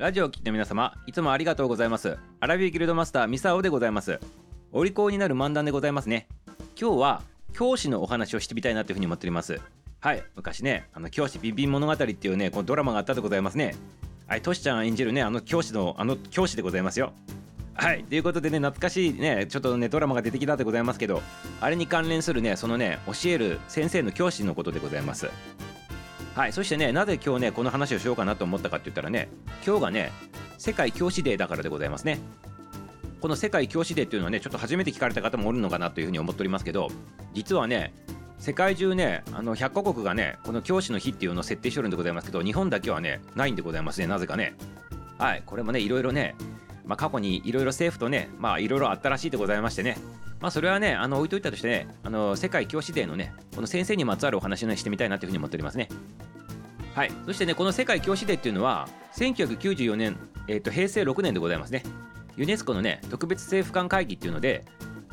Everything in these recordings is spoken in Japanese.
ラジオを聴いた皆様いつもありがとうございます。アラビーギルドマスターミサオでございます。お利口になる漫談でございますね。今日は教師のお話をしてみたいなというふうに思っております。はい昔ねあの教師ビンビン物語っていうねこのドラマがあったでございますね。はいトシちゃん演じるねあの教師のあの教師でございますよ。はいということでね懐かしいねちょっとねドラマが出てきたでございますけどあれに関連するねそのね教える先生の教師のことでございます。はいそしてねなぜ今日ねこの話をしようかなと思ったかって言ったらね今日がね世界教師デーだからでございますね。この世界教師デーっていうのはねちょっと初めて聞かれた方もおるのかなというふうに思っておりますけど実はね世界中ねあの100カ国がねこの教師の日っていうのを設定してるんでございますけど日本だけはねないんでございますねなぜかね。はいこれもねいろいろねまあ、過去にいろいろ政府とねまあいろいろあったらしいでございましてね。まあそれはねあの置いといたとしてねあの世界教師デーのねこの先生にまつわるお話を、してみたいなというふうに思っておりますね。はい。そしてねこの世界教師デーっていうのは1994年、えー、と平成6年でございますね。ユネスコのね特別政府間会議っていうので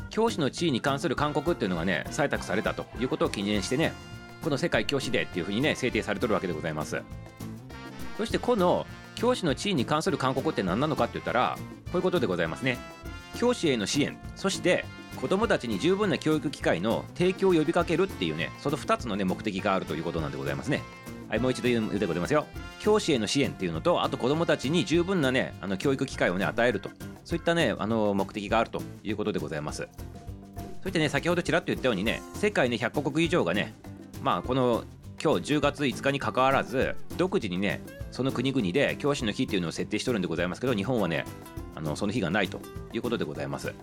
教師の地位に関する勧告っていうのがね採択されたということを記念してねこの世界教師デーっていうふうにね制定されてるわけでございます。そしてこの教師の地位に関する勧告って何なのかって言ったらこういうことでございますね。教師への支援そして子どもたちに十分な教育機会の提供を呼びかけるっていうねその2つのね目的があるということなんでございますね。はいもう一度言うでございますよ。教師への支援っていうのとあと子どもたちに十分なねあの教育機会をね与えると。そういったねあの目的があるということでございます。そしてね先ほどちらっと言ったようにね世界ね100カ国以上がねまあこの今日10月5日にかかわらず独自にねその国々で教師の日っていうのを設定してるんでございますけど日本はねあのその日がないということでございます。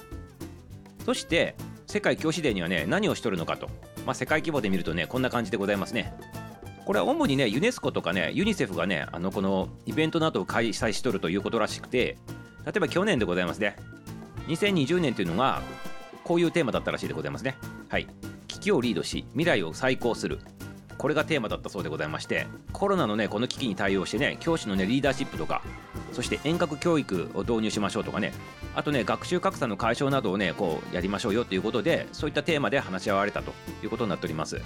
そして世界教師デーにはね何をしとるのかと、まあ、世界規模で見るとねこんな感じでございますね。これは主にねユネスコとかねユニセフがねあのこのイベントなどを開催しとるということらしくて例えば去年でございますね。2020年というのがこういうテーマだったらしいでございますね。はい。危機をリードし未来を再興する。これがテーマだったそうでございましてコロナのねこの危機に対応してね教師のねリーダーシップとかそして遠隔教育を導入しましょうとかね。あとね学習格差の解消などをねこうやりましょうよということでそういったテーマで話し合われたということになっております。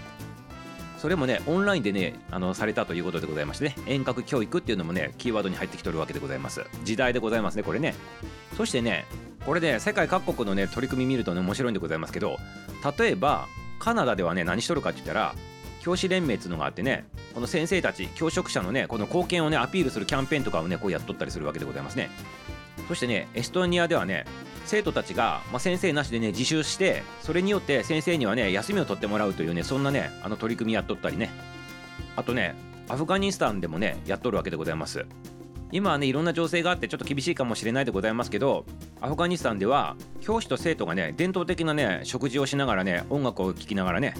それもねオンラインでねあのされたということでございましてね遠隔教育っていうのもねキーワードに入ってきてるわけでございます。時代でございますねこれね。そしてねこれで世界各国のね取り組み見るとね面白いんでございますけど例えばカナダではね何しとるかって言ったら教師連盟っていうのがあってねこの先生たち教職者のねこの貢献をねアピールするキャンペーンとかをねこうやっとったりするわけでございますね。そしてねエストニアではね生徒たちが、まあ、先生なしでね自習してそれによって先生にはね休みを取ってもらうというねそんなねあの取り組みやっとったりね。あとねアフガニスタンでもねやっとるわけでございます。今はねいろんな情勢があってちょっと厳しいかもしれないでございますけどアフガニスタンでは教師と生徒がね伝統的なね食事をしながらね音楽を聴きながらね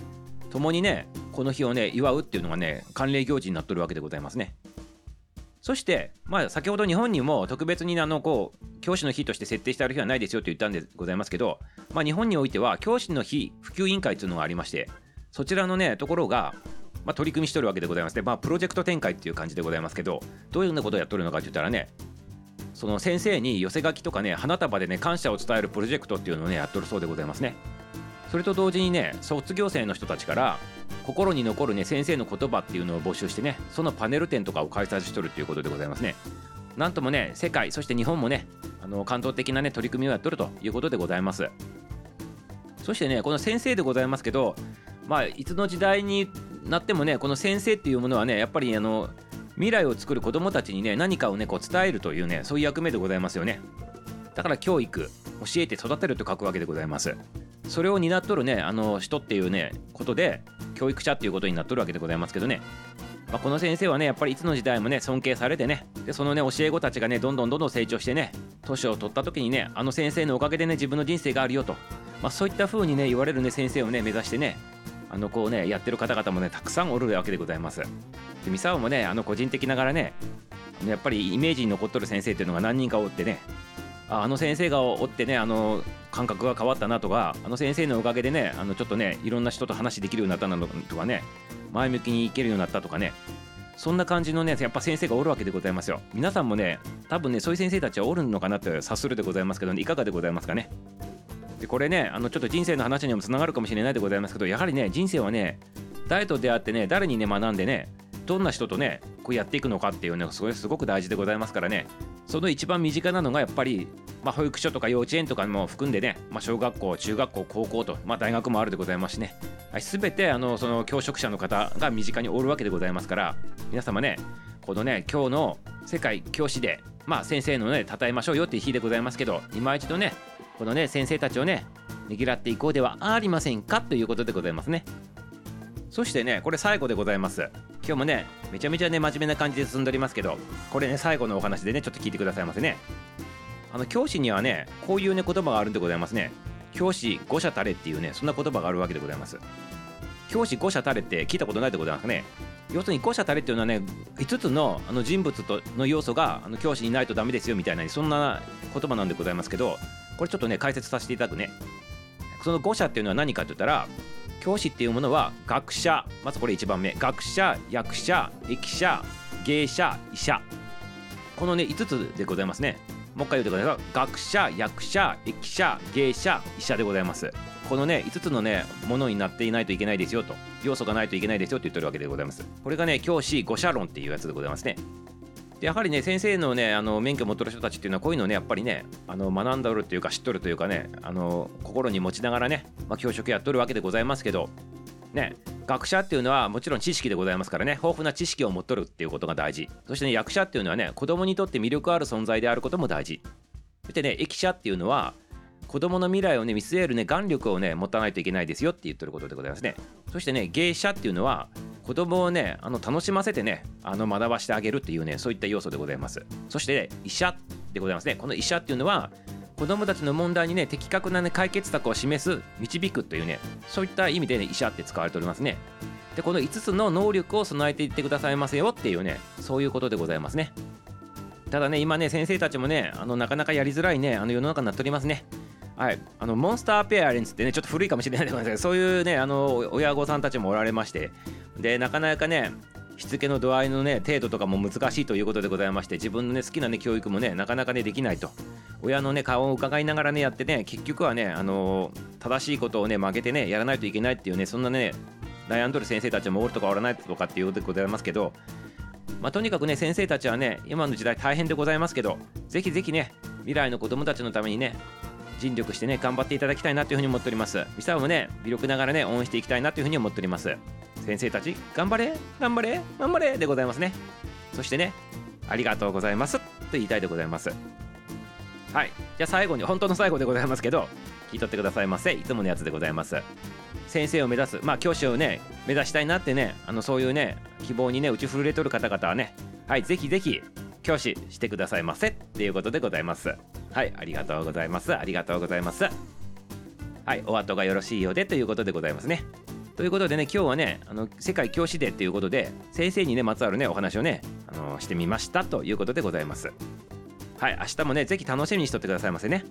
共にねこの日をね祝うっていうのがね慣例行事になっとるわけでございますね。そしてまあ先ほど日本にも特別にあのこう教師の日として設定してある日はないですよと言ったんでございますけどまあ日本においては教師の日普及委員会っていうのがありましてそちらのねところがまあ、取り組みしとるわけでございますね。まあ、プロジェクト展開っていう感じでございますけど、どういうようなことをやっとるのかって言ったらね、その先生に寄せ書きとかね、花束でね、感謝を伝えるプロジェクトっていうのをね、やっとるそうでございますね。それと同時にね卒業生の人たちから心に残るね先生の言葉っていうのを募集してねそのパネル展とかを開催しとるっていうことでございますね。なんともね世界そして日本もねあの感動的なね取り組みをやっとるということでございます。そしてねこの先生でございますけどまあいつの時代になってもねこの先生っていうものはねやっぱりあの未来を作る子どもたちにね何かをねこう伝えるというねそういう役目でございますよね。だから教育教えて育てると書くわけでございます。それを担っとるねあの人っていうねことで教育者っていうことになっとるわけでございますけどね、まあ、この先生はねやっぱりいつの時代もね尊敬されてねでそのね教え子たちがねどんどんどんどん成長してね年を取った時にねあの先生のおかげでね自分の人生があるよと、まあ、そういった風にね言われるね先生をね目指してねあのこうねやってる方々もねたくさんおるわけでございます。で三沢もねあの個人的ながらねやっぱりイメージに残っとる先生っていうのが何人かおってねあの先生がおってねあの感覚が変わったなとかあの先生のおかげでねあのちょっとねいろんな人と話できるようになったなとかね前向きにいけるようになったとかねそんな感じのねやっぱ先生がおるわけでございますよ。皆さんもね多分ねそういう先生たちはおるのかなって察するでございますけど、ね、いかがでございますかね。でこれねあのちょっと人生の話にもつながるかもしれないでございますけどやはりね人生はね誰と出会ってね誰にね学んでねどんな人とねこうやっていくのかっていうねそれすごく大事でございますからね。その一番身近なのがやっぱり、まあ、保育所とか幼稚園とかも含んでね、まあ、小学校中学校高校と、まあ、大学もあるでございますしね、はい、全てあのその教職者の方が身近におるわけでございますから皆様ねこのね今日の世界教師でまあ先生のね称えましょうよっていう日でございますけど今一度ねこのね先生たちをねねぎらっていこうではありませんかということでございますね。そしてねこれ最後でございます。今日もねめちゃめちゃね真面目な感じで進んでおりますけどこれね最後のお話でねちょっと聞いてくださいませね。あの教師にはねこういうね言葉があるんでございますね。教師五社たれっていうねそんな言葉があるわけでございます。教師五社たれって聞いたことないでございますね。要するに五社たれっていうのはね5つのあの人物との要素があの教師にないとダメですよみたいなそんな言葉なんでございますけどこれちょっとね解説させていただくね。その五社っていうのは何かって言ったら教師っていうものは学者まずこれ1番目。学者役者駅者芸者医者。このね5つでございますね。もう一回言うてください。学者役者駅者芸者医者でございます。このね5つのねものになっていないといけないですよと。要素がないといけないですよと言ってるわけでございます。これがね教師五社論っていうやつでございますね。でやはりね先生のねあの免許を持ってる人たちっていうのはこういうのねやっぱりねあの学んだるっていうか知っとるというかねあの心に持ちながらね、まあ、教職やっとるわけでございますけどね学者っていうのはもちろん知識でございますからね豊富な知識を持っとるっていうことが大事。そしてね役者っていうのはね子供にとって魅力ある存在であることも大事。そしてね駅舎っていうのは子供の未来をね見据えるね眼力をね持たないといけないですよって言ってることでございますね。そしてね芸者っていうのは子供をねあの楽しませてねあの学ばしてあげるっていうねそういった要素でございます。そして、ね、医者でございますね。この医者っていうのは子供たちの問題にね的確な、ね、解決策を示す導くというねそういった意味でね医者って使われておりますね。でこの5つの能力を備えていってくださいませよっていうねそういうことでございますね。ただね今ね先生たちもねあのなかなかやりづらいねあの世の中になっておりますね。はい、あのモンスターペアレンツってねちょっと古いかもしれないですけど そういうねあの親御さんたちもおられましてでなかなかねしつけの度合いのね程度とかも難しいということでございまして自分のね好きなね教育もねなかなかねできないと。親のね顔を伺いながらねやってね結局はねあの正しいことをね曲げてねやらないといけないっていうねそんなね悩んどる先生たちもおるとかおらないとかっていうことでございますけどまあ、とにかくね先生たちはね今の時代大変でございますけどぜひぜひね未来の子供たちのためにね尽力してね頑張っていただきたいなというふうに思っております。ミサオもね微力ながらね応援していきたいなというふうに思っております。先生たち頑張れ頑張れ頑張れでございますね。そしてねありがとうございます。と言いたいでございます。はい。じゃあ最後に本当の最後でございますけど聞いとってくださいませ。いつものやつでございます。先生を目指すまあ教師をね目指したいなってねあのそういうね希望にね打ち震えとる方々はねはいぜひぜひ教師してくださいませ。っていうことでございます。はいありがとうございます。ありがとうございます。はいお後がよろしいようでということでございますね。ということでね今日はねあの世界教師デーっていうことで先生にねまつわるねお話をねあのしてみましたということでございます。はい明日もね是非楽しみにしとってくださいませね。